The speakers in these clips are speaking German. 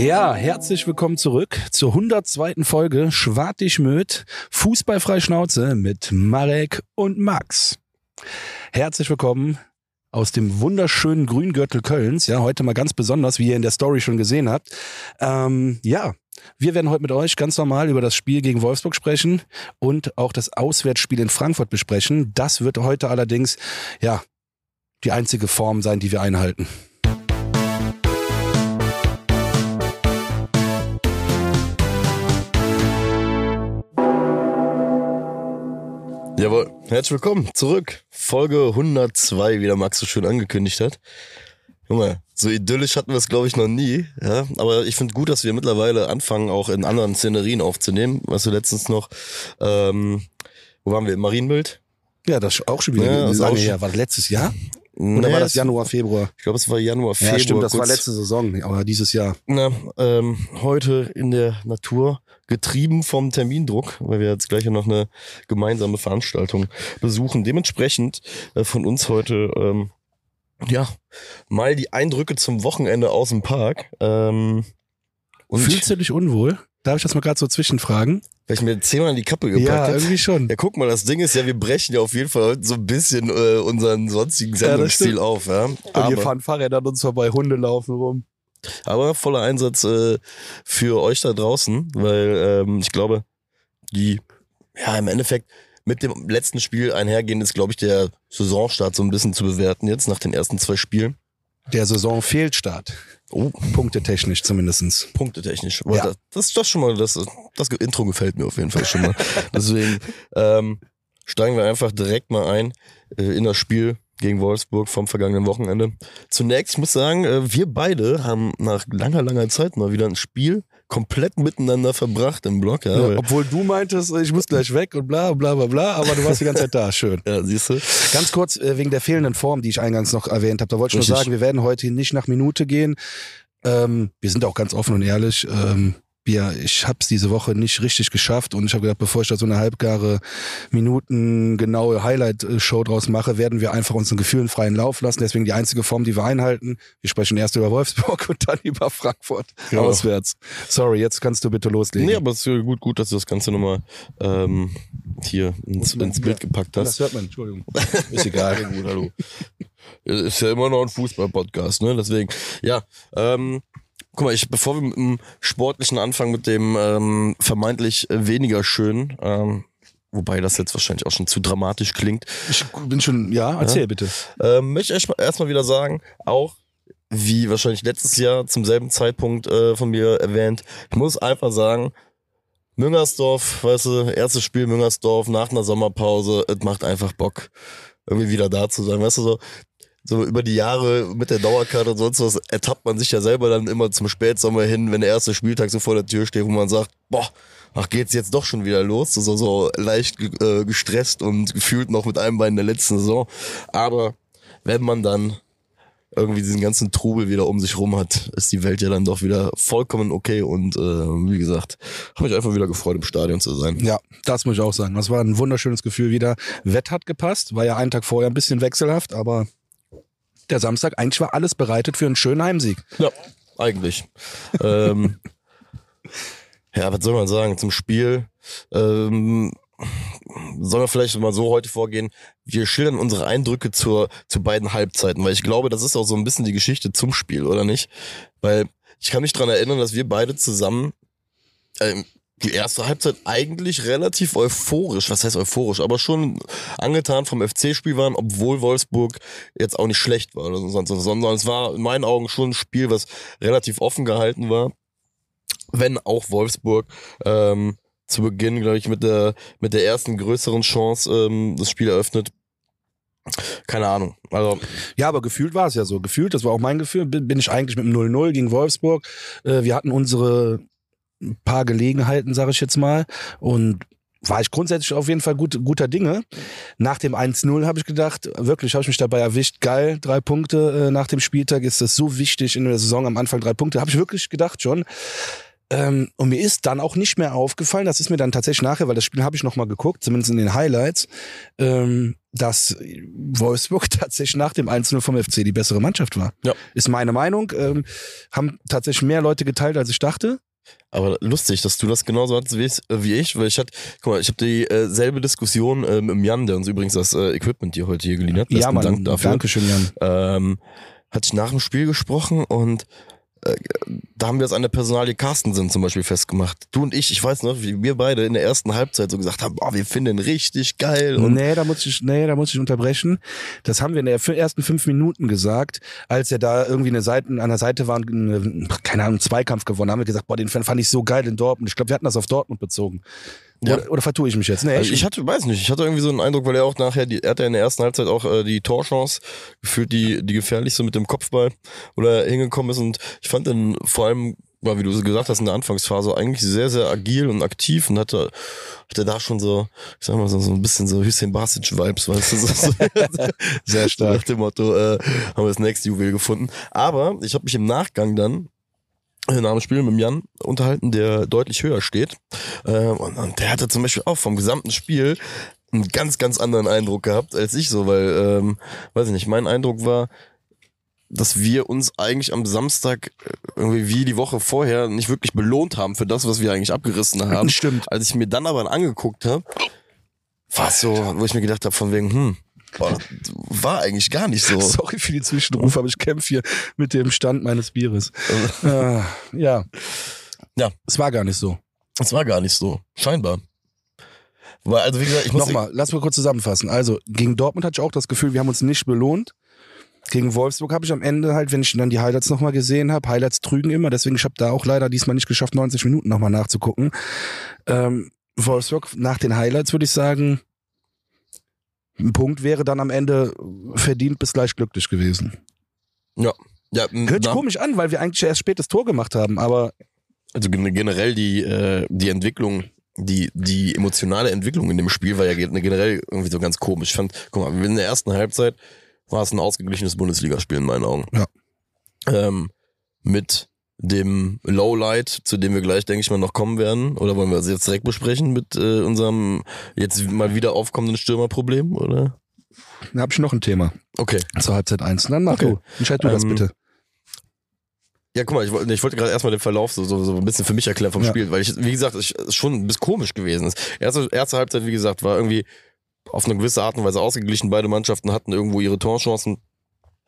Ja, herzlich willkommen zurück zur 102. Folge Schwartig Möd, Fußballfrei Schnauze mit Marek und Max. Herzlich willkommen aus dem wunderschönen Grüngürtel Kölns. Ja, heute mal ganz besonders, wie ihr in der Story schon gesehen habt. Ähm, ja, wir werden heute mit euch ganz normal über das Spiel gegen Wolfsburg sprechen und auch das Auswärtsspiel in Frankfurt besprechen. Das wird heute allerdings, ja, die einzige Form sein, die wir einhalten. Herzlich willkommen zurück. Folge 102, wie der Max so schön angekündigt hat. Junge, so idyllisch hatten wir es, glaube ich, noch nie. Ja? Aber ich finde gut, dass wir mittlerweile anfangen, auch in anderen Szenerien aufzunehmen. Was wir letztens noch, ähm, wo waren wir? Im Marienbild? Ja, das auch schon wieder Ja, lange auch schon- her. War das letztes Jahr? Oder Nee, war das Januar, Februar? Ich glaube, es war Januar, Februar. ja, stimmt, das war kurz- letzte Saison, aber dieses Jahr. Na, ähm, heute in der Natur, getrieben vom Termindruck, weil wir jetzt gleich noch eine gemeinsame Veranstaltung besuchen. Dementsprechend äh, von uns heute, ähm, ja, mal die Eindrücke zum Wochenende aus dem Park. Ähm, und Fühlst du dich unwohl? Darf ich das mal gerade so zwischenfragen? weil ich mir zehnmal in die Kappe gepackt Ja, irgendwie schon. Ja, guck mal, das Ding ist ja, wir brechen ja auf jeden Fall heute so ein bisschen äh, unseren sonstigen Ja, Sendungsstil stimmt. auf. Ja? Und hier Aber, fahren Fahrräder an uns vorbei, Hunde laufen rum. aber voller Einsatz äh, für euch da draußen, weil ähm, ich glaube, die, ja, im Endeffekt mit dem letzten Spiel einhergehend ist, glaube ich, der Saisonstart so ein bisschen zu bewerten jetzt nach den ersten zwei Spielen. Der Saison Fehlstart. Oh, Punktetechnisch zumindestens. punktetechnisch. Aber Ja. Das, das, das schon mal, das, das Intro gefällt mir auf jeden Fall schon mal. Deswegen ähm, steigen wir einfach direkt mal ein äh, in das Spiel gegen Wolfsburg vom vergangenen Wochenende. Zunächst, ich muss sagen, äh, wir beide haben nach langer, langer Zeit mal wieder ein Spiel komplett miteinander verbracht im Block. Ja, Ja, obwohl du meintest, ich muss gleich weg und bla bla bla bla, aber du warst die ganze Zeit da. Schön. ja siehst du? Ganz kurz, äh, wegen der fehlenden Form, die ich eingangs noch erwähnt habe, da wollte ich nur Richtig. sagen, wir werden heute nicht nach Minute gehen. Ähm, wir sind auch ganz offen und ehrlich. Ähm, wir, ich habe es diese Woche nicht richtig geschafft und ich habe gedacht, bevor ich da so eine halbgare Minuten genaue Highlight-Show draus mache, werden wir einfach unseren Gefühlen freien Lauf lassen. Deswegen die einzige Form, die wir einhalten. Wir sprechen erst über Wolfsburg und dann über Frankfurt Ja. auswärts. Sorry, jetzt kannst du bitte loslegen. Nee, aber es ist ja gut, gut, dass du das Ganze nochmal ähm, hier ins, ins Bild gepackt das hast. hört man, Entschuldigung. Ist egal. Gut, hallo. Ist ja immer noch ein Fußball-Podcast, ne? Deswegen, ja, ähm, guck mal, ich, bevor wir mit dem Sportlichen anfangen, mit dem ähm, vermeintlich äh, weniger schön, ähm, wobei das jetzt wahrscheinlich auch schon zu dramatisch klingt, Ich bin schon, ja, erzähl bitte. ähm, möchte ich erstmal erstmal wieder sagen, auch wie wahrscheinlich letztes Jahr zum selben Zeitpunkt äh, von mir erwähnt, ich muss einfach sagen, Müngersdorf, weißt du, erstes Spiel Müngersdorf nach einer Sommerpause, es macht einfach Bock, irgendwie wieder da zu sein, weißt du, so, so über die Jahre mit der Dauerkarte und sonst was ertappt man sich ja selber dann immer zum Spätsommer hin, wenn der erste Spieltag so vor der Tür steht, wo man sagt, boah, ach geht's jetzt doch schon wieder los, so, so leicht äh, gestresst und gefühlt noch mit einem Bein in der letzten Saison, aber wenn man dann irgendwie diesen ganzen Trubel wieder um sich rum hat, ist die Welt ja dann doch wieder vollkommen okay und äh, wie gesagt, habe mich einfach wieder gefreut, im Stadion zu sein. Ja, das muss ich auch sagen. Das war ein wunderschönes Gefühl wieder. Wett hat gepasst, war ja einen Tag vorher ein bisschen wechselhaft, aber der Samstag, eigentlich war alles bereitet für einen schönen Heimsieg. Ja, eigentlich. ähm, ja, was soll man sagen zum Spiel? Ähm, sollen wir vielleicht mal so heute vorgehen? Wir schildern unsere Eindrücke zur, zu beiden Halbzeiten, weil ich glaube, das ist auch so ein bisschen die Geschichte zum Spiel, oder nicht? Weil ich kann mich dran erinnern, dass wir beide zusammen ähm, die erste Halbzeit eigentlich relativ euphorisch, was heißt euphorisch, aber schon angetan vom FC-Spiel waren, obwohl Wolfsburg jetzt auch nicht schlecht war sondern es war in meinen Augen schon ein Spiel, was relativ offen gehalten war, wenn auch Wolfsburg ähm, zu Beginn, glaube ich, mit der mit der ersten größeren Chance ähm, das Spiel eröffnet. Keine Ahnung. Also Ja, aber gefühlt war es ja so. Gefühlt, das war auch mein Gefühl, bin, bin ich eigentlich mit dem 0-0 gegen Wolfsburg. Äh, wir hatten unsere paar Gelegenheiten, sage ich jetzt mal. Und war ich grundsätzlich auf jeden Fall gut, guter Dinge. Nach dem 1-0 habe ich gedacht, wirklich habe ich mich dabei erwischt, geil, drei Punkte äh, nach dem Spieltag ist das so wichtig in der Saison am Anfang drei Punkte, habe ich wirklich gedacht schon. Ähm, und mir ist dann auch nicht mehr aufgefallen, das ist mir dann tatsächlich nachher, weil das Spiel habe ich nochmal geguckt, zumindest in den Highlights, ähm, dass Wolfsburg tatsächlich nach dem 1-0 vom FC die bessere Mannschaft war. Ja. Ist meine Meinung. Ähm, haben tatsächlich mehr Leute geteilt, als ich dachte. Aber lustig, dass du das genauso hattest wie ich, äh, wie ich weil ich hatte, guck mal, ich habe dieselbe äh, selbe Diskussion äh, mit Jan, der uns übrigens das äh, Equipment hier heute hier geliehen hat. ja, Mann, Dank dafür. Dankeschön, Jan. Ähm, hatte ich nach dem Spiel gesprochen und da haben wir es an der Personalie Carstensen zum Beispiel festgemacht. Du und ich, ich weiß noch, wie wir beide in der ersten Halbzeit so gesagt haben, boah, wir finden richtig geil. Und nee, da muss ich, nee, da muss ich unterbrechen. Das haben wir in den ersten fünf Minuten gesagt, als er da irgendwie eine Seite, an der Seite war und eine, keine Ahnung, einen Zweikampf gewonnen haben wir gesagt, boah, den fand ich so geil in Dortmund. Ich glaube, wir hatten das auf Dortmund bezogen. Ja. Oder, oder vertue ich mich jetzt? Nee, Also ich hatte, weiß nicht, ich hatte irgendwie so einen Eindruck, weil er auch nachher, die, er hatte in der ersten Halbzeit auch äh, die Torchance gefühlt, die, die gefährlichste mit dem Kopfball, wo er hingekommen ist und ich fand den vor allem, ja, wie du gesagt hast, in der Anfangsphase eigentlich sehr, sehr agil und aktiv und hatte, hatte da schon so, ich sag mal so, so ein bisschen so Hüseyin Basic-Vibes, weißt du, so, so, sehr nach stark. dem Motto, äh, haben wir das nächste Juwel gefunden. Aber ich habe mich im Nachgang dann nach dem Spiel mit dem Jan unterhalten, der deutlich höher steht. Äh, und, und der hatte zum Beispiel auch vom gesamten Spiel einen ganz, ganz anderen Eindruck gehabt als ich so, weil, ähm, weiß ich nicht, mein Eindruck war, dass wir uns eigentlich am Samstag äh, irgendwie wie die Woche vorher nicht wirklich belohnt haben für das, was wir eigentlich abgerissen haben. Stimmt. Als ich mir dann aber angeguckt habe, war es so, wo ich mir gedacht habe, von wegen, hm, boah, war eigentlich gar nicht so. Sorry für die Zwischenrufe, aber ich kämpfe hier mit dem Stand meines Bieres. äh, ja. Ja. Es war gar nicht so. Es war gar nicht so. Scheinbar. Weil, also wie gesagt, ich muss Nochmal, lass mal kurz zusammenfassen. Also, gegen Dortmund hatte ich auch das Gefühl, wir haben uns nicht belohnt. Gegen Wolfsburg habe ich am Ende halt, wenn ich dann die Highlights nochmal gesehen habe, Highlights trügen immer, deswegen ich habe da auch leider diesmal nicht geschafft, 90 Minuten nochmal nachzugucken. Ähm, Wolfsburg, nach den Highlights würde ich sagen, ein Punkt wäre dann am Ende verdient bis gleich glücklich gewesen. Ja, ja Hört sich komisch an, weil wir eigentlich erst spät das Tor gemacht haben, aber also gen- generell die, äh, die Entwicklung, die, die emotionale Entwicklung in dem Spiel war ja gen- generell irgendwie so ganz komisch. Ich fand, guck mal, in der ersten Halbzeit war es ein ausgeglichenes Bundesligaspiel in meinen Augen. Ja. Ähm, mit dem Lowlight, zu dem wir gleich, denke ich mal, noch kommen werden. Oder wollen wir das jetzt direkt besprechen mit äh, unserem jetzt mal wieder aufkommenden Stürmerproblem, oder? da habe ich noch ein Thema Okay. zur Halbzeit 1. Dann mach Okay. du. Entscheid du das Ähm, bitte. Ja, guck mal, ich, wollte- ich wollte gerade erstmal den Verlauf so, so, so ein bisschen für mich erklären vom Ja. Spiel, weil ich, wie gesagt, ich, es schon ein bisschen komisch gewesen ist. Erste, erste Halbzeit, wie gesagt, war irgendwie auf eine gewisse Art und Weise ausgeglichen. Beide Mannschaften hatten irgendwo ihre Torchancen.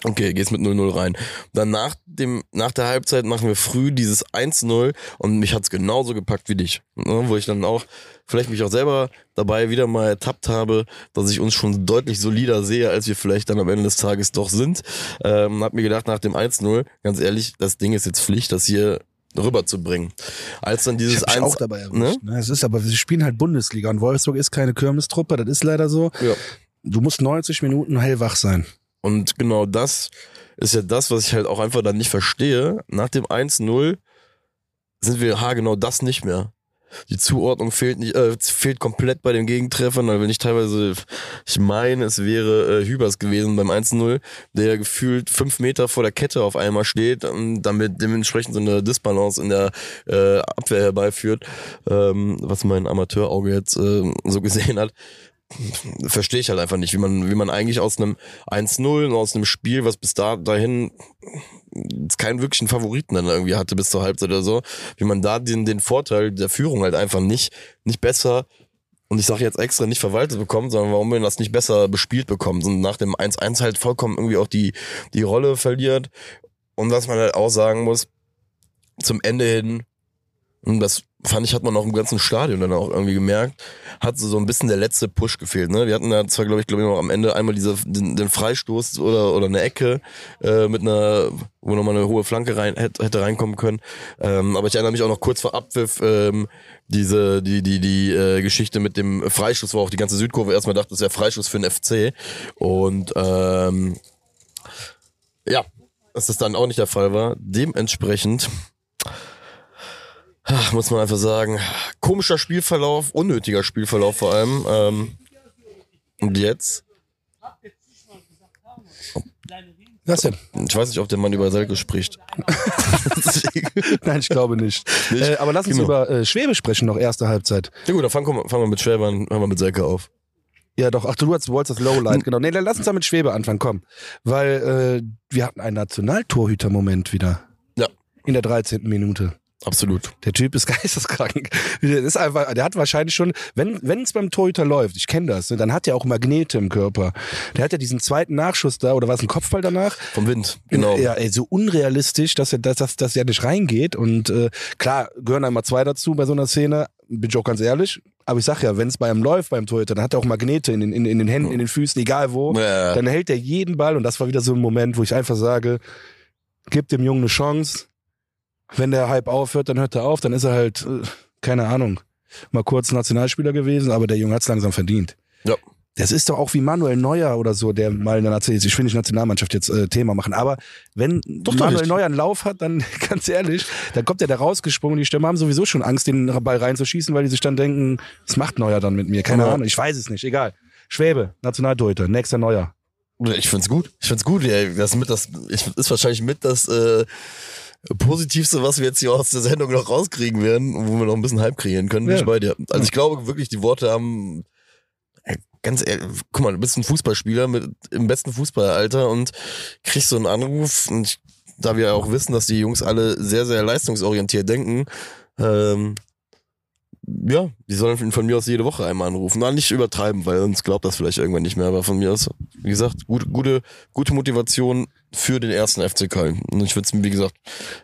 Okay, gehst mit 0-0 rein. Dann nach dem, nach der Halbzeit machen wir früh dieses 1-0 und mich hat's genauso gepackt wie dich. Ne, wo ich dann auch, vielleicht mich auch selber dabei wieder mal ertappt habe, dass ich uns schon deutlich solider sehe, als wir vielleicht dann am Ende des Tages doch sind. Ähm, hab mir gedacht, nach dem 1-0, ganz ehrlich, das Ding ist jetzt Pflicht, das hier rüberzubringen. Als dann Ich dieses mich 1 auch dabei erwischt. Ne? Es ist aber, wir spielen halt Bundesliga und Wolfsburg ist keine Kirmestruppe, das ist leider so. Ja. Du musst 90 Minuten hellwach sein. Und genau das ist ja das, was ich halt auch einfach dann nicht verstehe. Nach dem 1-0 sind wir haargenau das nicht mehr. Die Zuordnung fehlt nicht, äh, fehlt komplett bei den Gegentreffern, weil wenn ich teilweise, ich meine, es wäre äh, Hübers gewesen beim 1-0, der gefühlt fünf Meter vor der Kette auf einmal steht und damit dementsprechend so eine Disbalance in der äh, Abwehr herbeiführt, ähm, was mein Amateurauge jetzt äh, so gesehen hat verstehe ich halt einfach nicht, wie man, wie man eigentlich aus einem 1-0 und aus einem Spiel, was bis da dahin keinen wirklichen Favoriten dann irgendwie hatte bis zur Halbzeit oder so, wie man da den, den Vorteil der Führung halt einfach nicht, nicht besser und ich sage jetzt extra nicht verwaltet bekommt, sondern warum man das nicht besser bespielt bekommt und nach dem 1-1 halt vollkommen irgendwie auch die, die Rolle verliert. Und was man halt auch sagen muss, zum Ende hin, und das fand ich, hat man auch im ganzen Stadion dann auch irgendwie gemerkt, hat so, ein bisschen der letzte Push gefehlt. Ne? Wir hatten da zwar, glaube ich, glaube ich, noch am Ende einmal diese, den, den Freistoß oder, oder eine Ecke äh, mit einer, wo nochmal eine hohe Flanke rein, hätte, hätte reinkommen können. Ähm, aber ich erinnere mich auch noch kurz vor Abpfiff, ähm, diese, die, die, die äh, Geschichte mit dem Freistoß, wo auch die ganze Südkurve erstmal dachte, das wäre Freistoß für den FC. Und ähm, ja, dass das dann auch nicht der Fall war. Dementsprechend Ach, muss man einfach sagen, komischer Spielverlauf, unnötiger Spielverlauf vor allem. Ähm, und jetzt? Was denn? Ich weiß nicht, ob der Mann über Selke spricht. Nein, ich glaube nicht. Nicht? Äh, aber lass uns Genau. über äh, Schwäbe sprechen noch, erste Halbzeit. Ja gut, dann fangen wir, wir mit Schwäber an, fangen wir mit Selke auf. Ja, doch, ach du hast- wolltest das Lowlight, genau. Nee, dann lass uns da mit Schwebe anfangen, komm. Weil äh, wir hatten einen Nationaltorhüter-Moment wieder. Ja. In der 13. Minute. Absolut. Der Typ ist geisteskrank. Der ist einfach, der hat wahrscheinlich schon, wenn wenn es beim Torhüter läuft, ich kenne das, ne, dann hat er auch Magnete im Körper. Der hat ja diesen zweiten Nachschuss da, oder war es ein Kopfball danach? Vom Wind, genau. Ja, ey, so unrealistisch, dass er, dass, dass, dass er nicht reingeht. Und äh, klar, gehören einmal zwei dazu bei so einer Szene, bin ich auch ganz ehrlich. Aber ich sag ja, wenn es bei ihm läuft, beim Torhüter, dann hat er auch Magnete in den, in, in den Händen, in den Füßen, egal wo. Ja. Dann hält er jeden Ball und das war wieder so ein Moment, wo ich einfach sage, gib dem Jungen eine Chance. Wenn der Hype aufhört, dann hört er auf, dann ist er halt, äh, keine Ahnung, mal kurz Nationalspieler gewesen, aber der Junge hat's langsam verdient. Ja. Das ist doch auch wie Manuel Neuer oder so, der mal in der Nazi ich will nicht Nationalmannschaft jetzt äh, Thema machen, aber wenn Doch, doch Manuel nicht. Neuer einen Lauf hat, dann ganz ehrlich, dann kommt er da rausgesprungen, die Stürmer haben sowieso schon Angst, den Ball reinzuschießen, weil die sich dann denken, was macht Neuer dann mit mir? Keine Ja. Ahnung, ich weiß es nicht, egal. Schwäbe, Nationaltorhüter, nächster Neuer. Ich find's gut. Ich find's gut. Ey. Das, mit das ich, ist wahrscheinlich mit das äh, Positivste, was wir jetzt hier aus der Sendung noch rauskriegen werden, wo wir noch ein bisschen Hype kreieren können. Bin Ja. ich bei dir. Also ich glaube wirklich, die Worte haben ganz ehrlich, guck mal, du bist ein Fußballspieler mit im besten Fußballalter und kriegst so einen Anruf und ich, da wir ja auch wissen, dass die Jungs alle sehr, sehr leistungsorientiert denken, ähm, ja, die sollen von- von mir aus jede Woche einmal anrufen. Na, nicht übertreiben, weil sonst glaubt das vielleicht irgendwann nicht mehr. Aber von mir aus, wie gesagt, gute, gute, gute Motivation für den ersten FC Köln. Und ich würde es, wie gesagt,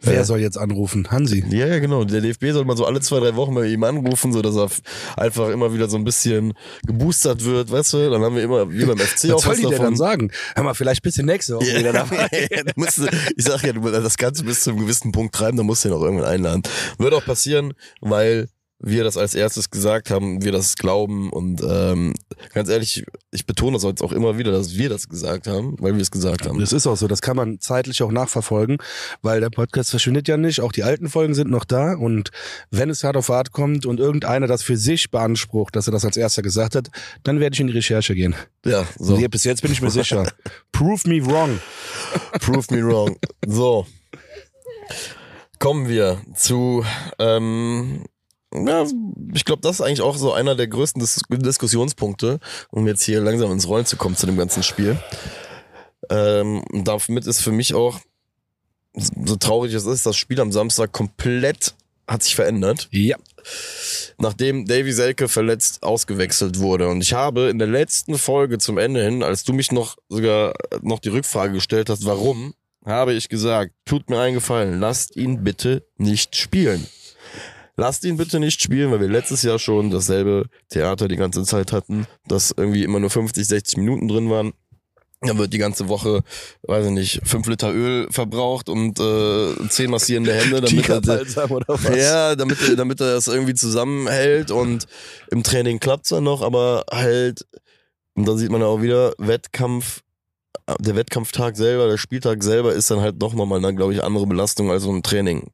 Wer äh, soll jetzt anrufen? Hansi. ja, ja, genau. Der DFB soll mal so alle zwei, drei Wochen mal ihm anrufen, so dass er einfach immer wieder so ein bisschen geboostert wird, weißt du? Dann haben wir immer, wie beim FC auch Was soll die denn davon. dann sagen? Hör mal, vielleicht bist du nächste Woche wieder dabei. Ja, du musst, ich sag ja, du musst das Ganze bis zu einem gewissen Punkt treiben, dann musst du ihn auch irgendwann einladen. Wird auch passieren, weil wir das als erstes gesagt haben, wir das glauben und ähm, ganz ehrlich, ich betone das jetzt auch immer wieder, dass wir das gesagt haben, weil wir es gesagt haben. Das ist auch so, das kann man zeitlich auch nachverfolgen, weil der Podcast verschwindet ja nicht, auch die alten Folgen sind noch da und wenn es hart auf hart kommt und irgendeiner das für sich beansprucht, dass er das als erster gesagt hat, dann werde ich in die Recherche gehen. Ja, so. Nee, bis jetzt bin ich mir sicher. Prove me wrong. Prove me wrong. So. Kommen wir zu, ähm, ja, ich glaube, das ist eigentlich auch so einer der größten Dis Diskussionspunkte, um jetzt hier langsam ins Rollen zu kommen zu dem ganzen Spiel. Ähm, damit ist für mich auch, so traurig es ist, das Spiel am Samstag komplett hat sich verändert Ja. nachdem Davy Selke verletzt ausgewechselt wurde. Und ich habe in der letzten Folge zum Ende hin, als du mich noch sogar noch die Rückfrage gestellt hast, warum, habe ich gesagt, tut mir einen Gefallen, lasst ihn bitte nicht spielen. Lasst ihn bitte nicht spielen, weil wir letztes Jahr schon dasselbe Theater die ganze Zeit hatten, dass irgendwie immer nur 50, 60 Minuten drin waren. Dann wird die ganze Woche, weiß ich nicht, fünf Liter Öl verbraucht und äh, zehn massierende Hände, damit er, Tigerbalsam oder was? ja, damit, er- damit er das irgendwie zusammenhält und im Training klappt's dann noch, aber halt, und da sieht man auch wieder, Wettkampf, der Wettkampftag selber, der Spieltag selber ist dann halt doch nochmal eine, glaube ich, andere Belastung als so ein Training.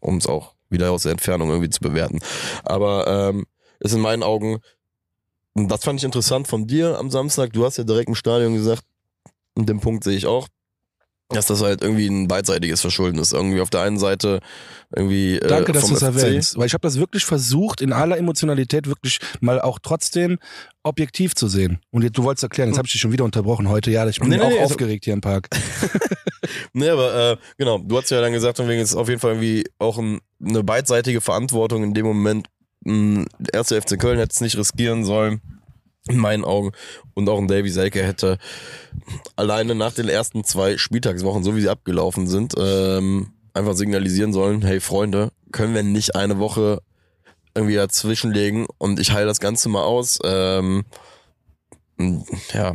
Um es auch wieder aus der Entfernung irgendwie zu bewerten. Aber ähm, ist in meinen Augen, das fand ich interessant von dir am Samstag, du hast ja direkt im Stadion gesagt, und den Punkt sehe ich auch, dass das halt irgendwie ein beidseitiges Verschulden ist. Irgendwie auf der einen Seite irgendwie äh, Danke, dass du es erwähnst. Weil ich habe das wirklich versucht, in aller Emotionalität wirklich mal auch trotzdem objektiv zu sehen. Und jetzt, du wolltest erklären, jetzt habe ich dich schon wieder unterbrochen heute. Ja, ich bin Nee, nee, auch nee, aufgeregt hier im Park. Nee, aber äh, genau, du hast ja dann gesagt, von wegen ist auf jeden Fall irgendwie auch ein, eine beidseitige Verantwortung in dem Moment. Mh, Der erste FC Köln hätte es nicht riskieren sollen, in meinen Augen. Und auch ein Davy Selke hätte alleine nach den ersten zwei Spieltagswochen, so wie sie abgelaufen sind, ähm, einfach signalisieren sollen, hey Freunde, können wir nicht eine Woche irgendwie dazwischenlegen und ich heile das Ganze mal aus. Ähm, ja,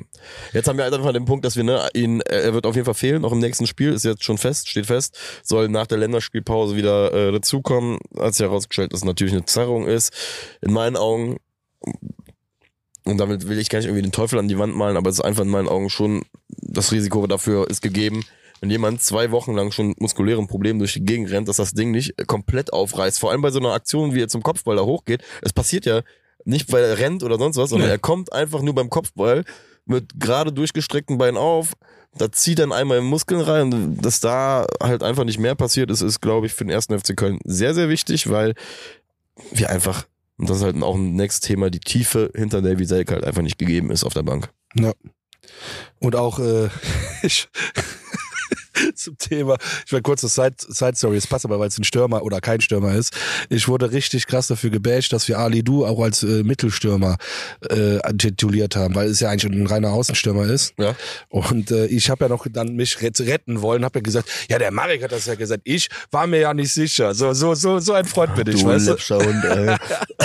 jetzt haben wir halt einfach den Punkt, dass wir ne, ihn, er wird auf jeden Fall fehlen, auch im nächsten Spiel, ist jetzt schon fest, steht fest, soll nach der Länderspielpause wieder äh, dazukommen, als herausgestellt, dass es natürlich eine Zerrung ist. In meinen Augen, und damit will ich gar nicht irgendwie den Teufel an die Wand malen, aber es ist einfach in meinen Augen schon, das Risiko dafür ist gegeben, wenn jemand zwei Wochen lang schon muskulären Problemen durch die Gegend rennt, dass das Ding nicht komplett aufreißt. Vor allem bei so einer Aktion, wie er zum Kopfball da hochgeht. Es passiert ja nicht, weil er rennt oder sonst was, sondern Nee. er kommt einfach nur beim Kopfball mit gerade durchgestreckten Beinen auf, da zieht dann einmal in Muskeln rein. Und dass da halt einfach nicht mehr passiert ist, ist, glaube ich, für den ersten FC Köln sehr, sehr wichtig, weil wir einfach, und das ist halt auch ein nächstes Thema, die Tiefe hinter Davy Selke halt einfach nicht gegeben ist auf der Bank. Ja. Und auch äh, ich, zum Thema, ich will kurz das Side, Side Story, es passt aber, weil es ein Stürmer oder kein Stürmer ist. Ich wurde richtig krass dafür gebasht, dass wir Ali Du auch als äh, Mittelstürmer äh, tituliert haben, weil es ja eigentlich ein reiner Außenstürmer ist. Ja. Und äh, ich habe ja noch dann mich retten wollen, habe ja gesagt, ja, der Marek hat das ja gesagt, ich war mir ja nicht sicher. So so so so ein Freund bin ich, du weißt du? Läppschauend, ey.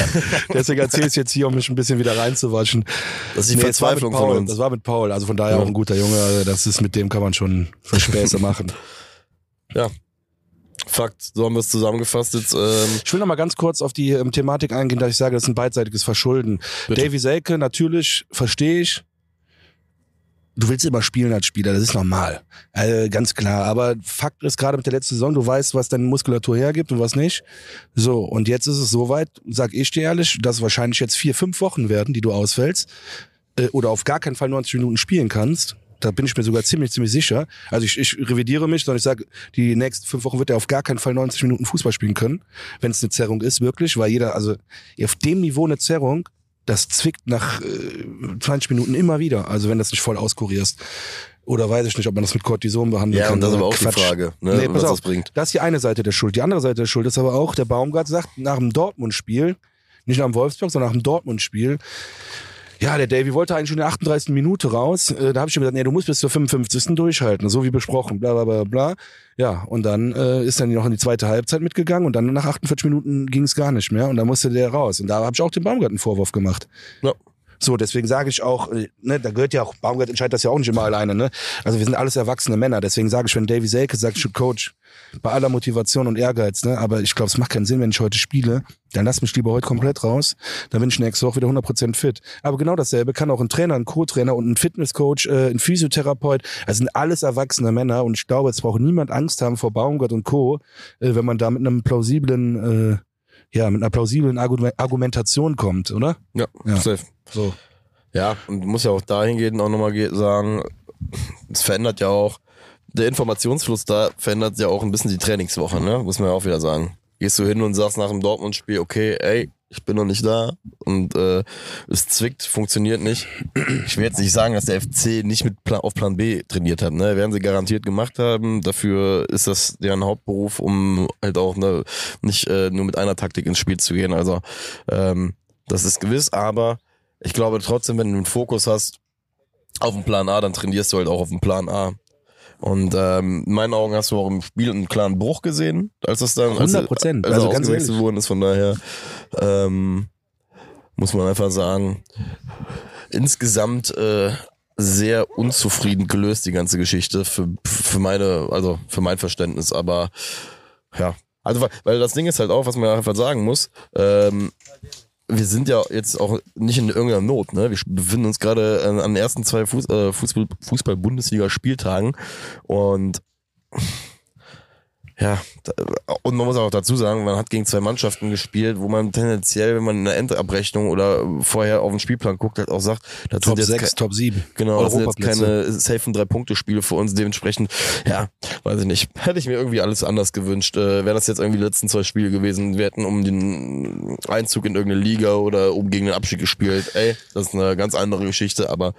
Deswegen erzähle ich jetzt hier, um mich ein bisschen wieder reinzuwaschen. Das ist die Nee, es war mit Verzweiflung Paul, von uns. Das war mit Paul, also von daher Ja. auch ein guter Junge. Das ist mit dem kann man schon Späße machen. Ja. Fakt, so haben wir es zusammengefasst jetzt. Ähm, Ich will noch mal ganz kurz auf die ähm, Thematik eingehen, dass ich sage, das ist ein beidseitiges Verschulden. Bitte. Davy Selke, natürlich, verstehe ich. Du willst immer spielen als Spieler, das ist normal. Äh, ganz klar. Aber Fakt ist, gerade mit der letzten Saison, du weißt, was deine Muskulatur hergibt und was nicht. So, und jetzt ist es soweit, sag ich dir ehrlich, dass wahrscheinlich jetzt vier, fünf Wochen werden, die du ausfällst. Äh, oder auf gar keinen Fall 90 Minuten spielen kannst. Da bin ich mir sogar ziemlich, ziemlich sicher. Also ich, ich revidiere mich, sondern ich sage, die nächsten fünf Wochen wird er auf gar keinen Fall 90 Minuten Fußball spielen können, wenn es eine Zerrung ist, wirklich, weil jeder, also auf dem Niveau eine Zerrung, das zwickt nach äh, 20 Minuten immer wieder, also wenn du das nicht voll auskurierst. Oder weiß ich nicht, ob man das mit Cortison behandeln ja, kann. und das ist aber auch die Quatsch. Frage, ne, Nee, was pass das auf. bringt. Das ist die eine Seite der Schuld. Die andere Seite der Schuld ist aber auch, der Baumgart sagt nach dem Dortmund-Spiel, nicht nach dem Wolfsburg, sondern nach dem Dortmund-Spiel, ja, der Davy wollte eigentlich schon in der 38. Minute raus. Äh, da habe ich ihm gesagt, nee, du musst bis zur 55. durchhalten, so wie besprochen, bla bla bla bla. Ja, und dann äh, ist dann noch in die zweite Halbzeit mitgegangen und dann nach 48 Minuten ging es gar nicht mehr und dann musste der raus. Und da habe ich auch dem Baumgart einen Vorwurf gemacht. Ja. So, deswegen sage ich auch, äh, ne, da gehört ja auch, Baumgart entscheidet das ja auch nicht immer alleine, ne? Also wir sind alles erwachsene Männer, deswegen sage ich, wenn Davy Selke sagt, schon Coach, bei aller Motivation und Ehrgeiz, ne, aber ich glaube, es macht keinen Sinn, wenn ich heute spiele, dann lass mich lieber heute komplett raus, dann bin ich nächste Woche wieder 100% fit. Aber genau dasselbe kann auch ein Trainer, ein Co-Trainer und ein Fitnesscoach, äh, ein Physiotherapeut, das sind alles erwachsene Männer und ich glaube, es braucht niemand Angst haben vor Baumgart und Co., äh, wenn man da mit einem plausiblen, äh, ja, mit einer plausiblen Argu- Argumentation kommt, oder? Ja, Ja. safe. So. Ja, und du musst ja auch dahingehend auch nochmal ge- sagen, es verändert ja auch, der Informationsfluss da verändert ja auch ein bisschen die Trainingswoche, ne? Muss man ja auch wieder sagen. Gehst du hin und sagst nach dem Dortmund-Spiel, okay, ey, ich bin noch nicht da und äh, es zwickt, funktioniert nicht. Ich will jetzt nicht sagen, dass der FC nicht mit Plan, auf Plan B trainiert hat, ne? Werden sie garantiert gemacht haben. Dafür ist das deren Hauptberuf, um halt auch ne, nicht äh, nur mit einer Taktik ins Spiel zu gehen. Also ähm, das ist gewiss, aber ich glaube trotzdem, wenn du einen Fokus hast auf den Plan A, dann trainierst du halt auch auf den Plan A. Und ähm, in meinen Augen hast du auch im Spiel einen klaren Bruch gesehen, als das dann als, 100 Prozent. als Also er ganz ausgewechselt worden ist. Von daher ähm, muss man einfach sagen, insgesamt äh, sehr unzufrieden gelöst die ganze Geschichte für, für meine, also für mein Verständnis. Aber ja, also weil, weil das Ding ist halt auch, was man einfach sagen muss. Ähm, wir sind ja jetzt auch nicht in irgendeiner Not, ne? Wir befinden uns gerade an an den ersten zwei Fuß, äh, Fußball, Fußball-Bundesliga-Spieltagen und ja, und man muss auch dazu sagen, man hat gegen zwei Mannschaften gespielt, wo man tendenziell, wenn man in der Endabrechnung oder vorher auf den Spielplan guckt, halt auch sagt, das Top sind jetzt 6, Top 7. Genau, das sind jetzt keine safen Drei-Punkte-Spiele für uns. Dementsprechend, ja, weiß ich nicht. Hätte ich mir irgendwie alles anders gewünscht. Äh, Wären das jetzt irgendwie die letzten zwei Spiele gewesen, wir hätten um den Einzug in irgendeine Liga oder um gegen den Abstieg gespielt. Ey, das ist eine ganz andere Geschichte, aber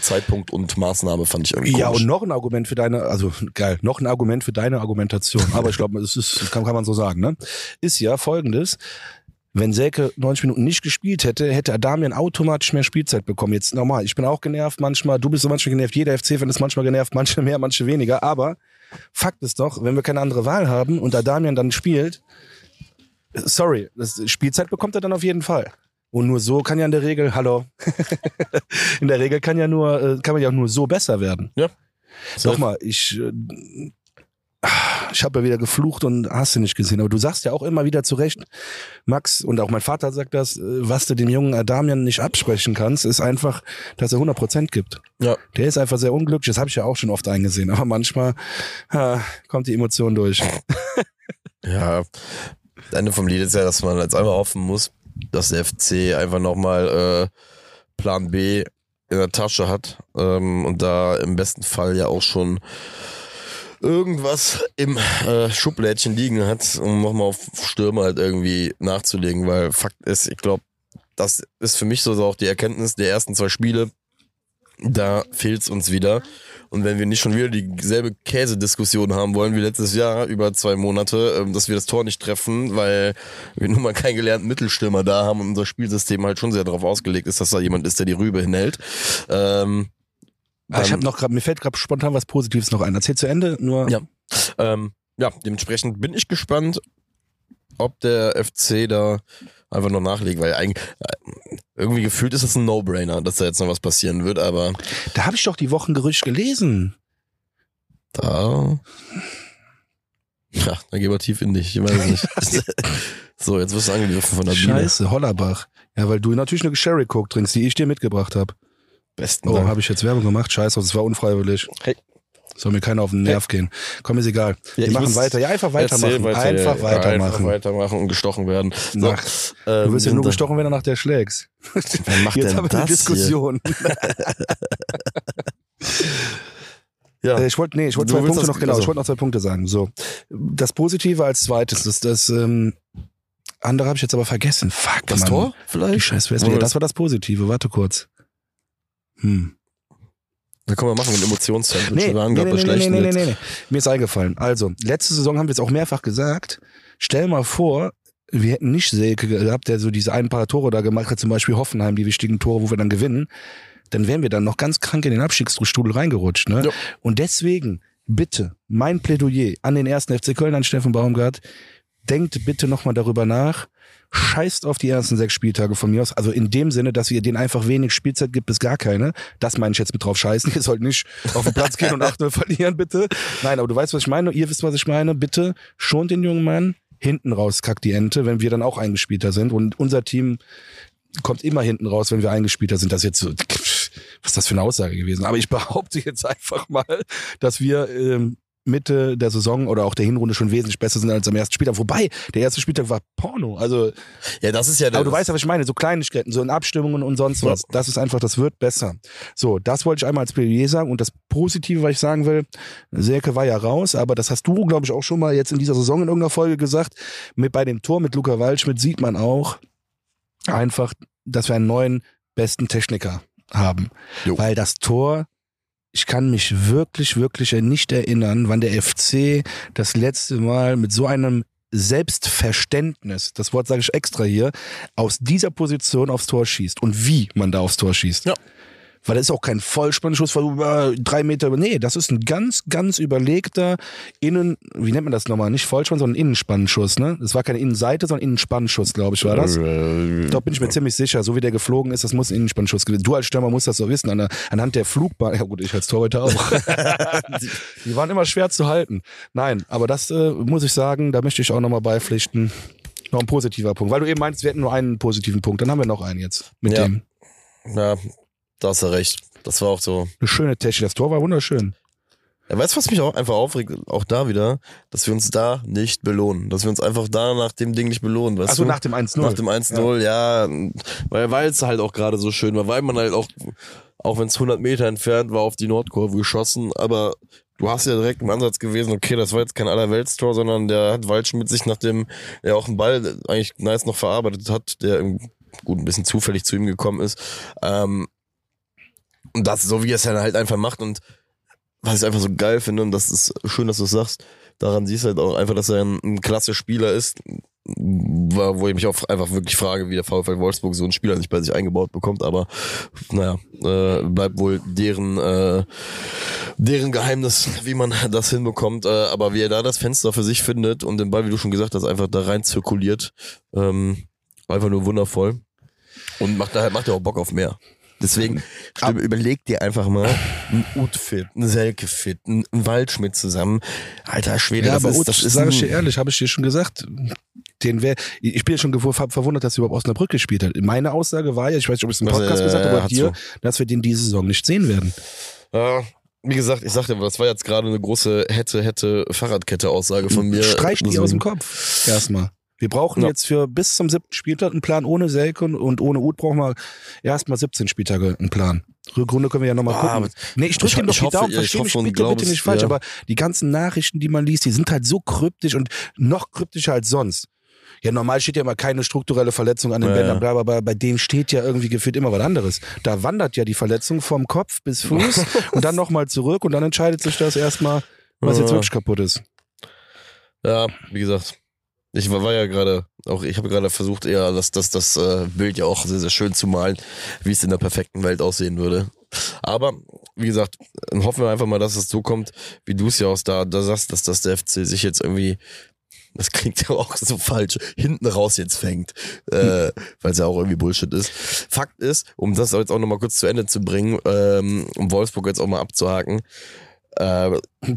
Zeitpunkt und Maßnahme fand ich irgendwie Ja, komisch. und noch ein Argument für deine, also geil, noch ein Argument für deine Argumentation. Aber ich glaube, das ist, kann, kann man so sagen, ne? Ist ja folgendes. Wenn Selke 90 Minuten nicht gespielt hätte, hätte Adamian automatisch mehr Spielzeit bekommen. Jetzt normal. Ich bin auch genervt manchmal. Du bist so manchmal genervt. Jeder FC-Fan ist manchmal genervt. Manche mehr, manche weniger. Aber Fakt ist doch, wenn wir keine andere Wahl haben und Adamian dann spielt, sorry, das Spielzeit bekommt er dann auf jeden Fall. Und nur so kann ja in der Regel, hallo, in der Regel kann ja nur, äh, kann man ja nur so besser werden. Nochmal, ich, äh, ich habe ja wieder geflucht und hast du nicht gesehen. Aber du sagst ja auch immer wieder zu Recht, Max, und auch mein Vater sagt das, äh, was du dem jungen Adamian nicht absprechen kannst, ist einfach, dass er 100% gibt. Ja. Der ist einfach sehr unglücklich, das habe ich ja auch schon oft eingesehen. Aber manchmal ha, kommt die Emotion durch. Ja, das Ende vom Lied ist ja, dass man jetzt einfach hoffen muss, dass der FC einfach nochmal äh, Plan B in der Tasche hat ähm, und da im besten Fall ja auch schon irgendwas im äh, Schublädchen liegen hat, um nochmal auf Stürme halt irgendwie nachzulegen, weil Fakt ist, ich glaube, das ist für mich so auch die Erkenntnis der ersten zwei Spiele. Da fehlt's uns wieder. Und wenn wir nicht schon wieder dieselbe Käsediskussion haben wollen wie letztes Jahr über zwei Monate, ähm, dass wir das Tor nicht treffen, weil wir nun mal keinen gelernten Mittelstürmer da haben und unser Spielsystem halt schon sehr darauf ausgelegt ist, dass da jemand ist, der die Rübe hinhält. Ähm, Ah, ich habe noch grad, mir fällt gerade spontan was Positives noch ein. Erzähl zu Ende, nur. Ja. Ähm, ja, dementsprechend bin ich gespannt, ob der FC da einfach noch nachlegt, weil eigentlich irgendwie gefühlt ist es ein No-Brainer, dass da jetzt noch was passieren wird, aber Da habe ich doch die Wochengerücht gelesen. da. Ja, da gehen wir tief in dich, ich weiß nicht. so, jetzt wirst du angegriffen von der Biene. Scheiße, Hollerbach. Ja, weil du natürlich eine Sherry Coke trinkst, die ich dir mitgebracht habe. Besten Oh, Dank. habe ich jetzt Werbung gemacht? Scheiße, das war unfreiwillig. Hey. Soll mir keiner auf den Nerv gehen. Komm, ist egal. Ja, Wir machen weiter. Ja, einfach weitermachen. weiter, einfach ja, weitermachen. Einfach weitermachen und gestochen werden. So, Nach, ähm, du wirst ja nur gestochen, wenn du nach der schlägst. Wer macht Jetzt denn haben wir das eine Diskussion. Ja. Äh, Ich wollte, nee, ich wollte zwei Punkte noch, genau, also- ich wollte noch zwei Punkte sagen. So. Das Positive als zweites, das, das ähm, andere habe ich jetzt aber vergessen. Fuck, das Mann. Tor Die vielleicht? Scheiße, Wollen wir das war das Positive. Warte kurz. Hm. Da können wir machen mit Emotionszentrum. Nee, nee, nee, nee, nee, nee, nee, nee, nee. Mir ist eingefallen. Also, letzte Saison haben wir es auch mehrfach gesagt. Stell mal vor, wir hätten nicht Selke gehabt, der so diese ein paar Tore da gemacht hat, zum Beispiel Hoffenheim, die wichtigen Tore, wo wir dann gewinnen. Dann wären wir dann noch ganz krank in den Abstiegsstrudel reingerutscht. Ne? Ja. Und deswegen, bitte, mein Plädoyer an den ersten FC Köln, an Steffen Baumgart, denkt bitte nochmal darüber nach. Scheißt auf die ersten sechs Spieltage von mir aus. Also in dem Sinne, dass ihr denen einfach wenig Spielzeit gibt bis gar keine. Das meine ich jetzt mit drauf scheißen. Ihr sollt nicht auf den Platz gehen und 8-0 verlieren, bitte. Nein, aber du weißt, was ich meine. Ihr wisst, was ich meine. Bitte schont den jungen Mann. Hinten raus kackt die Ente, wenn wir dann auch eingespielter sind. Und unser Team kommt immer hinten raus, wenn wir eingespielter sind. Das ist jetzt so, was ist das für eine Aussage gewesen? Aber ich behaupte jetzt einfach mal, dass wir ähm, Mitte der Saison oder auch der Hinrunde schon wesentlich besser sind als am ersten Spieltag. Wobei, der erste Spieltag war Porno. Also, Ja, das ist ja aber du weißt ja, was ich meine. So Kleinigkeiten, so in Abstimmungen und sonst was. Das ist einfach, das wird besser. So, das wollte ich einmal als Plädoyer sagen. Und das Positive, was ich sagen will, Selke war ja raus, aber das hast du, glaube ich, auch schon mal jetzt in dieser Saison in irgendeiner Folge gesagt. Mit bei dem Tor mit Luca Waldschmidt sieht man auch einfach, dass wir einen neuen besten Techniker haben. Jo. Weil das Tor, ich kann mich wirklich, wirklich nicht erinnern, wann der FC das letzte Mal mit so einem Selbstverständnis, das Wort sage ich extra hier, aus dieser Position aufs Tor schießt und wie man da aufs Tor schießt. Ja. Weil das ist auch kein Vollspannschuss von über drei Meter. Nee, das ist ein ganz, ganz überlegter Innen, wie nennt man das nochmal? Nicht Vollspann, sondern Innenspannschuss, ne? Das war keine Innenseite, sondern Innenspannschuss, glaube ich, war das. Äh, Da bin ich mir ziemlich sicher, so wie der geflogen ist, das muss ein Innenspannschuss gewesen. Du als Stürmer musst das so wissen, an der, anhand der Flugbahn, ja gut, ich als Torhüter auch. die, die waren immer schwer zu halten. Nein, aber das äh, muss ich sagen, da möchte ich auch nochmal beipflichten. Noch ein positiver Punkt, weil du eben meinst, wir hätten nur einen positiven Punkt, dann haben wir noch einen jetzt mit Ja. dem. Ja, da hast du recht. Das war auch so. Eine schöne Technik, das Tor war wunderschön. Ja, weißt du, was mich auch einfach aufregt? Auch da wieder, dass wir uns da nicht belohnen. Dass wir uns einfach da nach dem Ding nicht belohnen. Weißt Achso, du? nach dem 1-0. Nach dem 1-0, ja. weil weil es halt auch gerade so schön war, weil man halt auch, auch wenn es 100 Meter entfernt war, auf die Nordkurve geschossen, aber du hast ja direkt im Ansatz gewesen, okay, das war jetzt kein Allerweltstor, sondern der hat Waldschmidt sich, nachdem er auch einen Ball eigentlich nice noch verarbeitet hat, der im- gut ein bisschen zufällig zu ihm gekommen ist, ähm, und das, so wie er es dann halt einfach macht und was ich einfach so geil finde, und das ist schön, dass du es sagst, daran siehst du halt auch einfach, dass er ein, ein klasse Spieler ist, wo ich mich auch einfach wirklich frage, wie der VfL Wolfsburg so einen Spieler nicht bei sich eingebaut bekommt, aber naja, äh, bleibt wohl deren, äh, deren Geheimnis, wie man das hinbekommt, äh, aber wie er da das Fenster für sich findet und den Ball, wie du schon gesagt hast, einfach da rein zirkuliert, ähm, einfach nur wundervoll und macht da macht ja auch Bock auf mehr. Deswegen stimmt, überleg dir einfach mal ein Ut-Fit, ein Selke-Fit, ein Waldschmidt zusammen. Alter Schwede, Ja, das aber ist, Utsch, das ist sag ich dir ehrlich, habe ich dir schon gesagt. Den wär, ich bin ja schon verwundert, dass er überhaupt Osnabrück gespielt hat. Meine Aussage war ja, ich weiß nicht, ob ich es im Podcast äh, gesagt habe hat dir, dass wir den diese Saison nicht sehen werden. Ja, wie gesagt, ich sagte, das war jetzt gerade eine große hätte, hätte Fahrradkette-Aussage von mir. Streich die aus dem Kopf. Erstmal. Wir brauchen Ja. jetzt für bis zum siebten Spieltag einen Plan ohne Selke und ohne Uth brauchen wir erstmal 17 Spieltage einen Plan. Rückrunde können wir ja nochmal Ah, gucken. Nee, ich drücke ihm doch die hoffe- Daumen, ja, ich versteh mich bitte, glaube bitte nicht falsch, ja. aber die ganzen Nachrichten, die man liest, die sind halt so kryptisch und noch kryptischer als sonst. Ja, normal steht ja immer keine strukturelle Verletzung an den Ja, Bändern, bla, bla, bla. Bei denen steht ja irgendwie gefühlt immer was anderes. Da wandert ja die Verletzung vom Kopf bis Fuß und dann nochmal zurück und dann entscheidet sich das erstmal, was jetzt Ja. wirklich kaputt ist. Ja, wie gesagt, ich war, war ja gerade, auch ich habe gerade versucht, eher das, das, das äh, Bild ja auch sehr, sehr schön zu malen, wie es in der perfekten Welt aussehen würde. Aber, wie gesagt, hoffen wir einfach mal, dass es so kommt, wie du es ja auch da, da sagst, dass, dass der FC sich jetzt irgendwie, das klingt ja auch so falsch, hinten raus jetzt fängt, äh, weil es ja auch irgendwie Bullshit ist. Fakt ist, um das jetzt auch nochmal kurz zu Ende zu bringen, ähm, um Wolfsburg jetzt auch mal abzuhaken, äh,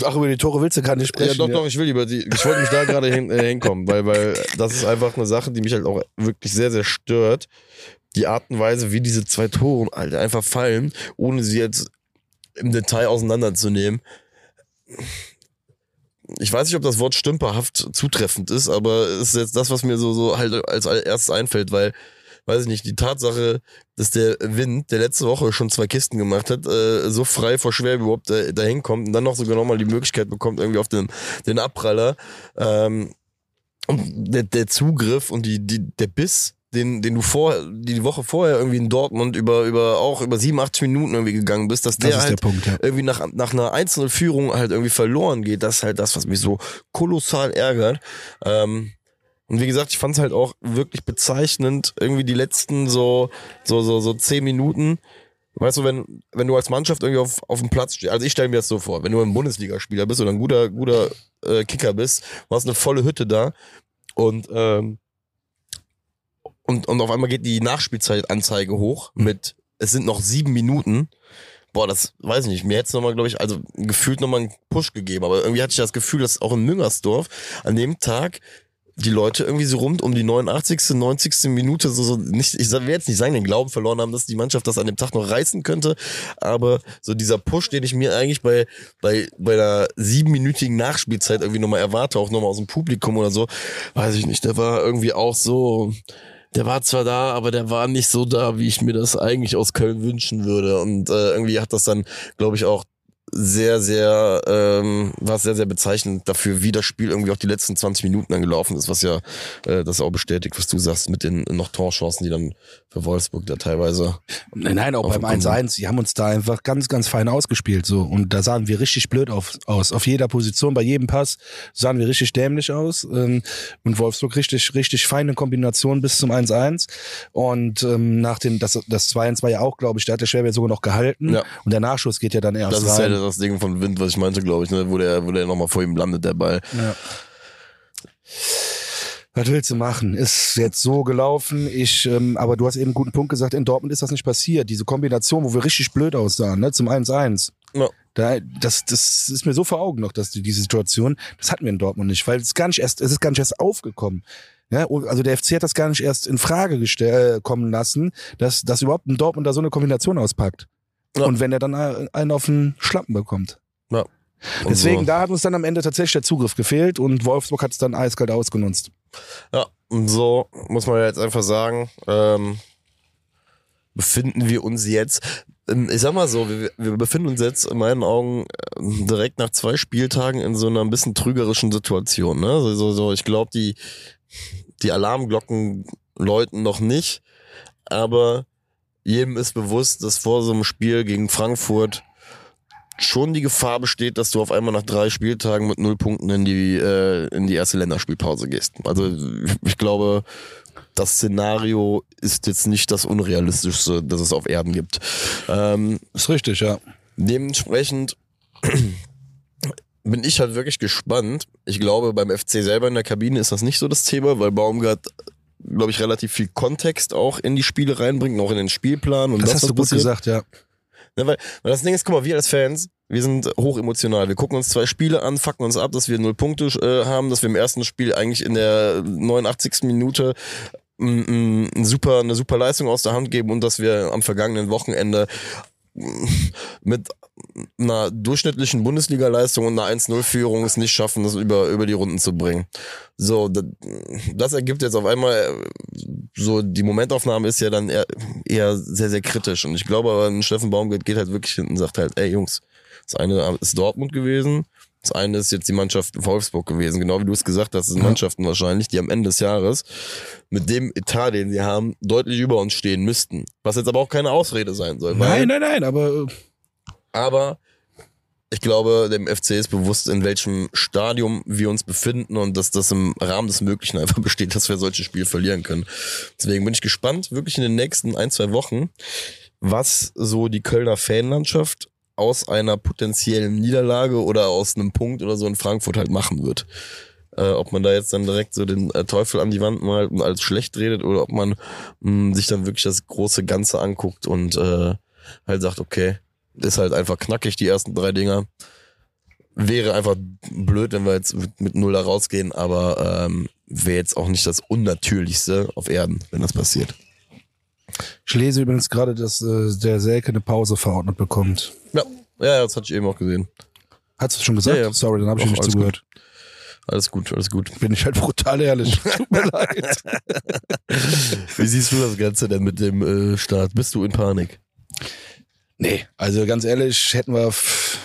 Ach, über die Tore willst du gar nicht sprechen. ja, doch, doch, ich will über die, ich wollte mich da gerade hin, äh, hinkommen, weil, weil das ist einfach eine Sache, die mich halt auch wirklich sehr, sehr stört. Die Art und Weise, wie diese zwei Tore halt einfach fallen, ohne sie jetzt im Detail auseinanderzunehmen. Ich weiß nicht, ob das Wort stümperhaft zutreffend ist, aber es ist jetzt das, was mir so, so halt als erstes einfällt, weil, weiß ich nicht, die Tatsache, dass der Wind, der letzte Woche schon zwei Kisten gemacht hat, äh, so frei vor schwer überhaupt da, dahin kommt und dann noch sogar nochmal die Möglichkeit bekommt, irgendwie auf den, den Abpraller, ähm, und der, der Zugriff und die, die, der Biss, den, den du vor, die Woche vorher irgendwie in Dortmund über, über, auch über 87 Minuten irgendwie gegangen bist, dass Das der ist halt der Punkt, ja. irgendwie nach, nach einer einzelnen Führung halt irgendwie verloren geht. Das ist halt das, was mich so kolossal ärgert. Ähm, und wie gesagt, ich fand es halt auch wirklich bezeichnend, irgendwie die letzten so, so, so, so zehn Minuten. Weißt du, wenn, wenn du als Mannschaft irgendwie auf, auf dem Platz stehst, also ich stelle mir das so vor, wenn du ein Bundesligaspieler bist oder ein guter, guter äh, Kicker bist, du hast eine volle Hütte da und, ähm, und, und auf einmal geht die Nachspielzeitanzeige hoch mit, es sind noch sieben Minuten. Boah, das weiß ich nicht. Mir hätte es nochmal, glaube ich, also gefühlt nochmal einen Push gegeben. Aber irgendwie hatte ich das Gefühl, dass auch in Müngersdorf an dem Tag die Leute irgendwie so rund um die 89., 90. Minute so, so nicht, ich will jetzt nicht sagen, den Glauben verloren haben, dass die Mannschaft das an dem Tag noch reißen könnte, aber so dieser Push, den ich mir eigentlich bei, bei, bei einer siebenminütigen Nachspielzeit irgendwie nochmal erwarte, auch nochmal aus dem Publikum oder so, weiß ich nicht, der war irgendwie auch so, der war zwar da, aber der war nicht so da, wie ich mir das eigentlich aus Köln wünschen würde. Und äh, irgendwie hat das dann, glaube ich, auch sehr, sehr, ähm, war sehr, sehr bezeichnend dafür, wie das Spiel irgendwie auch die letzten 20 Minuten dann gelaufen ist, was ja äh, das auch bestätigt, was du sagst, mit den noch Torchancen, die dann für Wolfsburg da teilweise. Nein, nein, auch beim dem 1-1, die haben uns da einfach ganz, ganz fein ausgespielt. so Und da sahen wir richtig blöd auf, aus. Auf jeder Position, bei jedem Pass sahen wir richtig dämlich aus. Ähm, und Wolfsburg richtig, richtig feine Kombination bis zum 1-1. Und ähm, nach dem, das, das 2-1 war ja auch, glaube ich, da hat der Schwerwert sogar noch gehalten. Ja. Und der Nachschuss geht ja dann erst Das rein. Das Ding von Wind, was ich meinte, glaube ich, ne? wo der, wo der nochmal vor ihm landet, der Ball. Ja. Was willst du machen? Ist jetzt so gelaufen. Ich, ähm, aber du hast eben einen guten Punkt gesagt, in Dortmund ist das nicht passiert. Diese Kombination, wo wir richtig blöd aussahen, ne, zum 1-1. Ja. Da, das, das ist mir so vor Augen noch, dass die, diese Situation, das hatten wir in Dortmund nicht, weil es gar nicht erst, es ist gar nicht erst aufgekommen. Ja, und- also der FC hat das gar nicht erst in Frage gestell, äh, kommen lassen, dass, dass überhaupt ein Dortmund da so eine Kombination auspackt. Ja. Und wenn er dann äh, einen auf den Schlappen bekommt. Ja. Und Deswegen, so. da hat uns dann am Ende tatsächlich der Zugriff gefehlt und Wolfsburg hat es dann eiskalt ausgenutzt. Ja, und so muss man jetzt einfach sagen, ähm, befinden wir uns jetzt, ähm, ich sag mal so, wir, wir befinden uns jetzt in meinen Augen ähm, direkt nach zwei Spieltagen in so einer ein bisschen trügerischen Situation. Ne? So, so, so, ich glaube, die, die Alarmglocken läuten noch nicht, aber jedem ist bewusst, dass vor so einem Spiel gegen Frankfurt schon die Gefahr besteht, dass du auf einmal nach drei Spieltagen mit null Punkten in die, äh, in die erste Länderspielpause gehst. Also ich glaube, das Szenario ist jetzt nicht das Unrealistischste, das es auf Erden gibt. Ähm, Ist richtig, ja. dementsprechend bin ich halt wirklich gespannt. Ich glaube, beim FC selber in der Kabine ist das nicht so das Thema, weil Baumgart, glaube ich, relativ viel Kontext auch in die Spiele reinbringt, auch in den Spielplan. Und Das, das, hast du gut passiert. gesagt, ja. Ne, weil, weil das Ding ist, guck mal, wir als Fans, wir sind hoch emotional. Wir gucken uns zwei Spiele an, fucken uns ab, dass wir null Punkte äh, haben, dass wir im ersten Spiel eigentlich in der 89. Minute mm, mm, ein super, eine super Leistung aus der Hand geben und dass wir am vergangenen Wochenende mm, mit einer durchschnittlichen Bundesliga-Leistung und einer 1-0-Führung es nicht schaffen, das über, über die Runden zu bringen. So, das, das ergibt jetzt auf einmal, äh, so die Momentaufnahme ist ja dann eher, eher sehr, sehr kritisch. Und ich glaube, ein Steffen Baumgart geht halt wirklich hinten und sagt halt, ey Jungs, das eine ist Dortmund gewesen, das eine ist jetzt die Mannschaft Wolfsburg gewesen, genau wie du es gesagt hast, das sind Mannschaften wahrscheinlich, die am Ende des Jahres mit dem Etat, den sie haben, deutlich über uns stehen müssten. Was jetzt aber auch keine Ausrede sein soll. Nein, nein, nein, aber äh, aber ich glaube, dem FC ist bewusst, in welchem Stadium wir uns befinden und dass das im Rahmen des Möglichen einfach besteht, dass wir solche Spiele verlieren können. Deswegen bin ich gespannt, wirklich in den nächsten ein, zwei Wochen, was so die Kölner Fanlandschaft aus einer potenziellen Niederlage oder aus einem Punkt oder so in Frankfurt halt machen wird. Äh, ob man da jetzt dann direkt so den äh, Teufel an die Wand malt und alles schlecht redet oder ob man mh, sich dann wirklich das große Ganze anguckt und äh, halt sagt, okay, ist halt einfach knackig, die ersten drei Dinger. Wäre einfach blöd, wenn wir jetzt mit, mit Null da rausgehen, aber ähm, wäre jetzt auch nicht das Unnatürlichste auf Erden, wenn das passiert. ich lese übrigens gerade, dass äh, der Selke eine Pause verordnet bekommt. Ja, ja, das hatte ich eben auch gesehen. Hast du es schon gesagt? Ja, ja. Sorry, dann habe ich Ach, nicht alles zugehört. Alles gut, alles gut. Bin ich halt brutal ehrlich. Tut mir leid. Wie siehst du das Ganze denn mit dem äh, Start? Bist du in Panik? Nee, also ganz ehrlich, hätten wir f-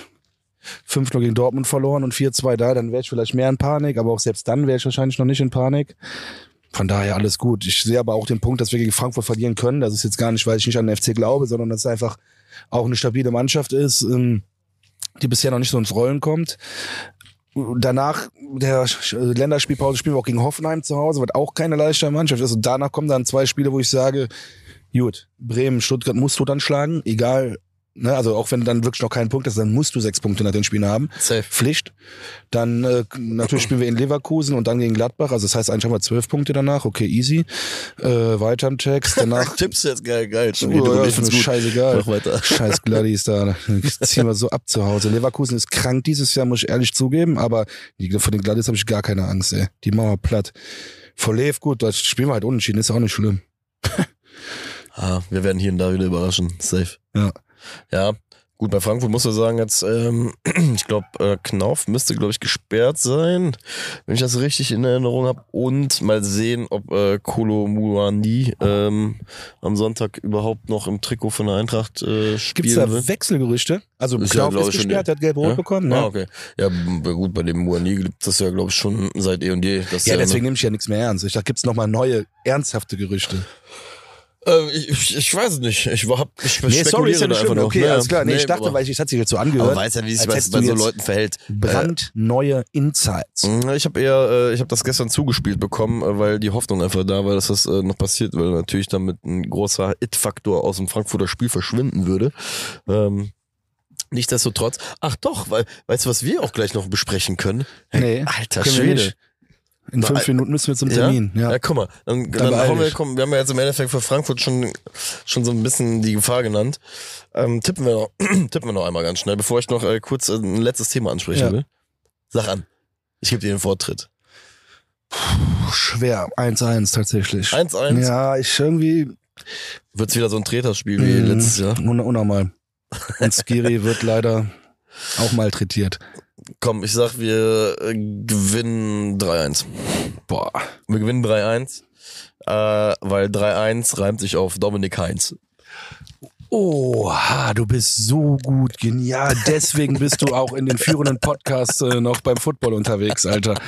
5-0 gegen Dortmund verloren und 4-2 da, dann wäre ich vielleicht mehr in Panik, aber auch selbst dann wäre ich wahrscheinlich noch nicht in Panik. Von daher alles gut. Ich sehe aber auch den Punkt, dass wir gegen Frankfurt verlieren können. Das ist jetzt gar nicht, weil ich nicht an den FC glaube, sondern dass es einfach auch eine stabile Mannschaft ist, ähm, die bisher noch nicht so ins Rollen kommt. Danach der Länderspielpause spielen wir auch gegen Hoffenheim zu Hause, was auch keine leichte Mannschaft ist. Und danach kommen dann zwei Spiele, wo ich sage, gut, Bremen, Stuttgart musst du dann schlagen, egal, ne, also auch wenn du dann wirklich noch keinen Punkt hast, dann musst du sechs Punkte nach den Spielen haben. Safe. Pflicht. Dann äh, natürlich spielen wir in Leverkusen und dann gegen Gladbach. Also das heißt eigentlich haben wir zwölf Punkte danach. Okay, easy. Äh, weiter im Text. Danach Tipps jetzt geil, geil. Schon Oh, ja, ich scheißegal. Mach weiter. Scheiß Gladys da. Ziehen wir so ab zu Hause. Leverkusen ist krank dieses Jahr, muss ich ehrlich zugeben, aber vor den Gladys habe ich gar keine Angst, ey. Die Mauer platt. Vor Lev, gut, das spielen wir halt unentschieden, ist auch nicht schlimm. Ah, wir werden hier und da wieder überraschen. Safe. Ja. Ja. Gut, bei Frankfurt muss man sagen, jetzt, ähm, ich glaube, äh, Knauf müsste, glaube ich, gesperrt sein, wenn ich das richtig in Erinnerung habe. Und mal sehen, ob äh, Kolo Muani ähm, am Sonntag überhaupt noch im Trikot von der Eintracht äh, spielen Gibt's da wird. Wechselgerüchte? Also Ist ja, Knauf glaub ist gesperrt, der hat gelb-rot Ja? bekommen, ne? Ah, okay. Ja, gut, bei dem Muani gibt es ja, glaube ich, schon seit eh und je. Ja, deswegen nehme ich ja nichts mehr ernst. Ich dachte, gibt's noch mal neue, ernsthafte Gerüchte. Äh, ich, ich, ich weiß es nicht. Ich, hab, ich Nee, sorry, ist ja nicht schlimm. Okay, Naja, alles klar. Nee, ich nee, dachte, aber- weil ich, es hat sich jetzt so Aber angehört. weiß ja, wie sich bei, bei so Leuten verhält. brandneue Insights. Äh, ich habe eher, äh, ich habe das gestern zugespielt bekommen, äh, weil die Hoffnung einfach da war, dass das äh, noch passiert, weil natürlich damit ein großer It-Faktor aus dem Frankfurter Spiel verschwinden würde. Ähm, Nichtsdestotrotz, ach doch, weil, weißt du, was wir auch gleich noch besprechen können? Nee, Alter Schwede. In fünf Minuten müssen wir zum Termin. Ja. Ja, guck mal, dann, Dann haben wir, komm, wir haben ja jetzt im Endeffekt für Frankfurt schon, schon so ein bisschen die Gefahr genannt. Ähm, tippen, wir noch, tippen wir noch einmal ganz schnell, bevor ich noch äh, kurz äh, ein letztes Thema ansprechen Ja. will. Sag an. Ich gebe dir den Vortritt. Puh, schwer. 1-1 tatsächlich. 1-1. Ja, ich irgendwie Wird's wieder so ein Treterspiel wie Mhm. letztes Jahr. un unnormal. Und Skiri wird leider auch malträtiert. Komm, ich sag, wir äh, gewinnen 3-1. Boah. Wir gewinnen 3-1, äh, weil 3-1 reimt sich auf Dominik Heinz. Oha, du bist so gut, genial. Deswegen bist du auch in den führenden Podcasts äh, noch beim Football unterwegs, Alter.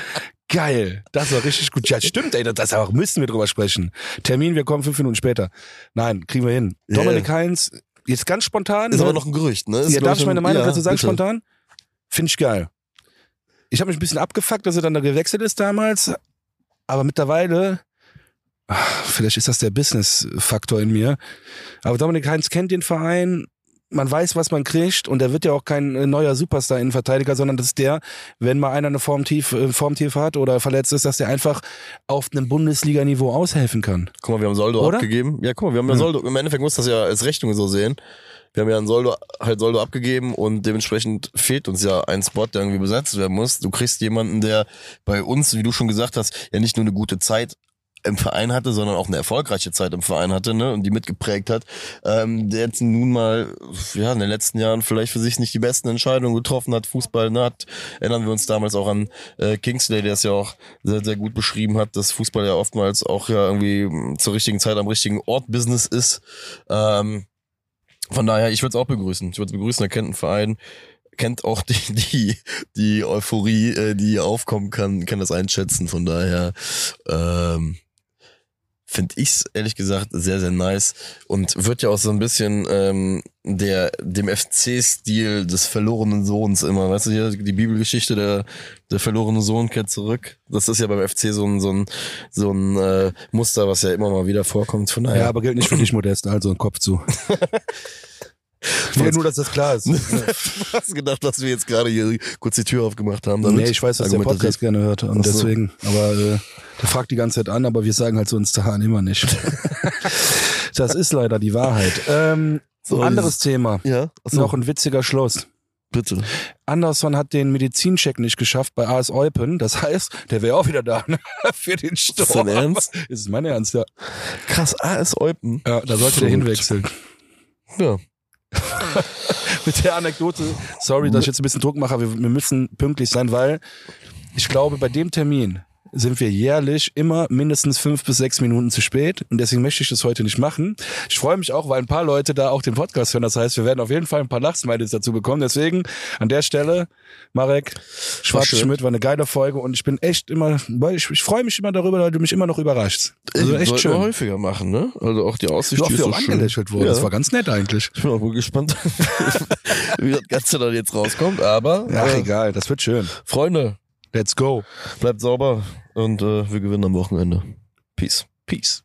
Geil. Das war richtig gut. Ja, stimmt, ey. Das, auch müssen wir drüber sprechen. Termin, wir kommen fünf Minuten später. Nein, kriegen wir hin. Ja. Dominik Heinz, jetzt ganz spontan. Ist ne? aber noch ein Gerücht, ne? Ist, ja, darf ich meine Meinung ja, dazu sagen, bitte. spontan? Finde ich geil. Ich habe mich ein bisschen abgefuckt, dass er dann da gewechselt ist damals, aber mittlerweile, ach, vielleicht ist das der Business-Faktor in mir, aber Dominik Heinz kennt den Verein, man weiß, was man kriegt und er wird ja auch kein äh, neuer Superstar-Innenverteidiger, sondern das ist der, wenn mal einer eine Formtief, äh, Formtief hat oder verletzt ist, dass der einfach auf einem Bundesliga-Niveau aushelfen kann. Guck mal, wir haben Soldo Oder? abgegeben. Ja, guck mal, wir haben ja Hm. Soldo. Im Endeffekt muss das ja als Rechnung so sehen. Wir haben ja einen Soldo, halt Soldo abgegeben und dementsprechend fehlt uns ja ein Spot, der irgendwie besetzt werden muss. Du kriegst jemanden, der bei uns, wie du schon gesagt hast, ja nicht nur eine gute Zeit im Verein hatte, sondern auch eine erfolgreiche Zeit im Verein hatte, ne, und die mitgeprägt hat, ähm, der jetzt nun mal, ja, in den letzten Jahren vielleicht für sich nicht die besten Entscheidungen getroffen hat, Fußball, ne, hat, erinnern wir uns damals auch an äh, Kingsley, der es ja auch sehr, sehr gut beschrieben hat, dass Fußball ja oftmals auch ja irgendwie zur richtigen Zeit am richtigen Ort Business ist, ähm, von daher, ich würde es auch begrüßen. Ich würde es begrüßen, er kennt einen Verein, kennt auch die, die, die Euphorie, äh, die aufkommen kann, kann das einschätzen. Von daher ähm, finde ich's ehrlich gesagt sehr, sehr nice und wird ja auch so ein bisschen ähm, der dem FC-Stil des verlorenen Sohns immer, weißt du hier, die Bibelgeschichte der, der verlorene Sohn kehrt zurück. Das ist ja beim FC so ein, so ein, so ein äh, Muster, was ja immer mal wieder vorkommt. Von daher. Ja, aber gilt nicht für dich, Modest, also ein Kopf zu. Ich will nur, dass das klar ist. du hast gedacht, dass wir jetzt gerade hier kurz die Tür aufgemacht haben. Damit nee, ich weiß, dass der Podcast gerne hört und so. deswegen. Aber äh, der fragt die ganze Zeit an, aber wir sagen halt so ins Zahn immer nicht. das ist leider die Wahrheit. Ähm, so, anderes dieses, Thema. Ja. So. Noch ein witziger Schluss. Bitte. Anderson hat den Medizincheck nicht geschafft bei AS Eupen. Das heißt, der wäre auch wieder da ne? für den Sturm. Ist dein Ernst? Ist es mein Ernst, ja. Krass, AS Eupen. Ja, da sollte der hinwechseln. Ja. Mit der Anekdote, sorry, dass ich jetzt ein bisschen Druck mache, aber wir müssen pünktlich sein, weil ich glaube, bei dem Termin sind wir jährlich immer mindestens fünf bis sechs Minuten zu spät und deswegen möchte ich das heute nicht machen. Ich freue mich auch, weil ein paar Leute da auch den Podcast hören. Das heißt, wir werden auf jeden Fall ein paar Lachsmiles dazu bekommen. Deswegen an der Stelle, Marek, Schwarz Schmidt war eine geile Folge und ich bin echt immer, weil ich, ich freue mich immer darüber, weil du mich immer noch überraschst. Also echt Sollten schön. Wir häufiger machen, ne? Also auch die Aussicht, die ist so angelächelt wurde. Ja. Das war ganz nett eigentlich. Ich bin auch wohl gespannt, wie das Ganze dann jetzt rauskommt, aber. Ach, äh, egal, das wird schön. Freunde, Let's go. Bleibt sauber und äh, wir gewinnen am Wochenende. Peace. Peace.